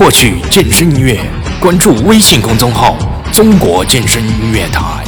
获取健身音乐，关注微信公众号“中国健身音乐台”。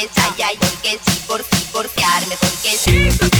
Ella aquí porque es porfiarme porque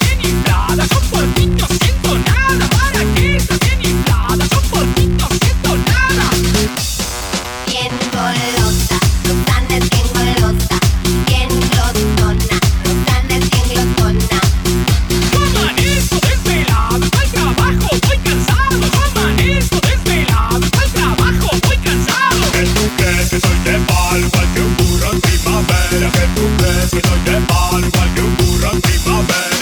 Qualche muro ti va bene